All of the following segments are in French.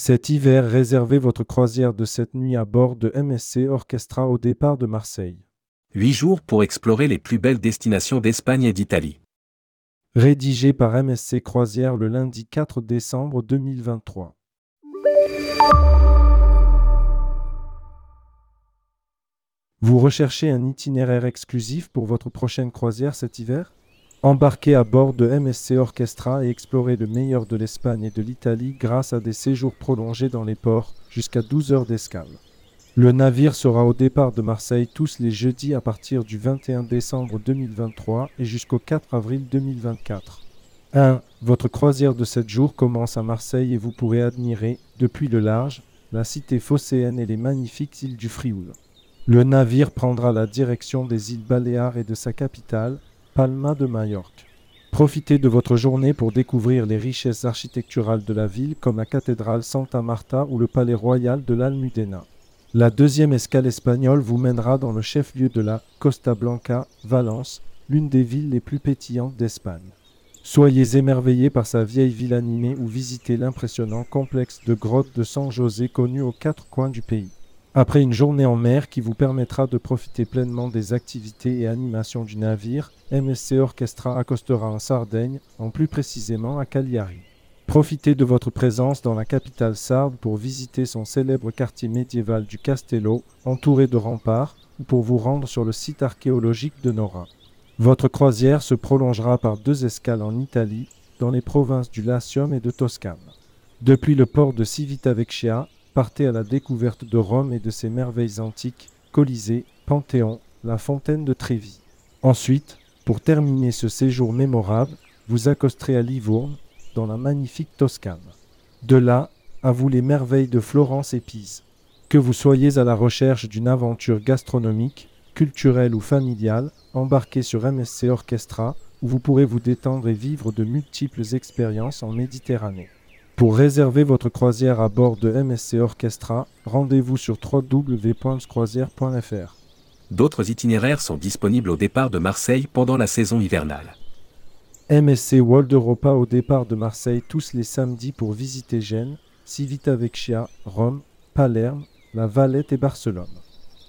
Cet hiver, réservez votre croisière de cette nuit à bord de MSC Orchestra au départ de Marseille. 8 jours pour explorer les plus belles destinations d'Espagne et d'Italie. Rédigé par MSC Croisière le lundi 4 décembre 2023. Vous recherchez un itinéraire exclusif pour votre prochaine croisière cet hiver? Embarquez à bord de MSC Orchestra et explorez le meilleur de l'Espagne et de l'Italie grâce à des séjours prolongés dans les ports jusqu'à 12 heures d'escale. Le navire sera au départ de Marseille tous les jeudis à partir du 21 décembre 2023 et jusqu'au 4 avril 2024. 1. Votre croisière de 7 jours commence à Marseille et vous pourrez admirer, depuis le large, la cité phocéenne et les magnifiques îles du Frioul. Le navire prendra la direction des îles Baléares et de sa capitale, Palma de Majorque. Profitez de votre journée pour découvrir les richesses architecturales de la ville comme la cathédrale Santa Marta ou le palais royal de l'Almudena. La deuxième escale espagnole vous mènera dans le chef-lieu de la Costa Blanca, Valence, l'une des villes les plus pétillantes d'Espagne. Soyez émerveillés par sa vieille ville animée ou visitez l'impressionnant complexe de grottes de San José connu aux quatre coins du pays. Après une journée en mer qui vous permettra de profiter pleinement des activités et animations du navire, MSC Orchestra accostera en Sardaigne, en plus précisément à Cagliari. Profitez de votre présence dans la capitale sarde pour visiter son célèbre quartier médiéval du Castello, entouré de remparts, ou pour vous rendre sur le site archéologique de Nora. Votre croisière se prolongera par deux escales en Italie, dans les provinces du Latium et de Toscane. Depuis le port de Civitavecchia, partez à la découverte de Rome et de ses merveilles antiques, Colisée, Panthéon, la fontaine de Trévis. Ensuite, pour terminer ce séjour mémorable, vous accosterez à Livourne, dans la magnifique Toscane. De là, à vous les merveilles de Florence et Pise. Que vous soyez à la recherche d'une aventure gastronomique, culturelle ou familiale, embarquez sur MSC Orchestra, où vous pourrez vous détendre et vivre de multiples expériences en Méditerranée. Pour réserver votre croisière à bord de MSC Orchestra, rendez-vous sur www.croisière.fr. D'autres itinéraires sont disponibles au départ de Marseille pendant la saison hivernale. MSC World Europa au départ de Marseille tous les samedis pour visiter Gênes, Civitavecchia, Rome, Palerme, la Valette et Barcelone.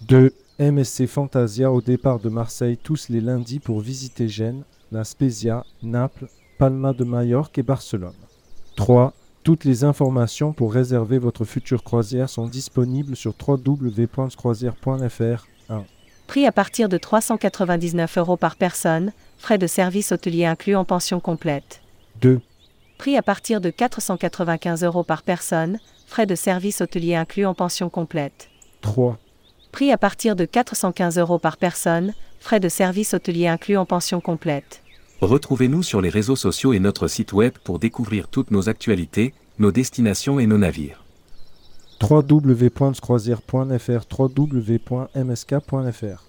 2. MSC Fantasia au départ de Marseille tous les lundis pour visiter Gênes, la Spezia, Naples, Palma de Majorque et Barcelone. 3. Toutes les informations pour réserver votre future croisière sont disponibles sur www.croisière.fr. 1. Prix à partir de 399 euros par personne, frais de service hôtelier inclus en pension complète. 2. Prix à partir de 495 euros par personne, frais de service hôtelier inclus en pension complète. 3. Prix à partir de 415 euros par personne, frais de service hôtelier inclus en pension complète. Retrouvez-nous sur les réseaux sociaux et notre site web pour découvrir toutes nos actualités, nos destinations et nos navires. www.croisière.fr www.msk.fr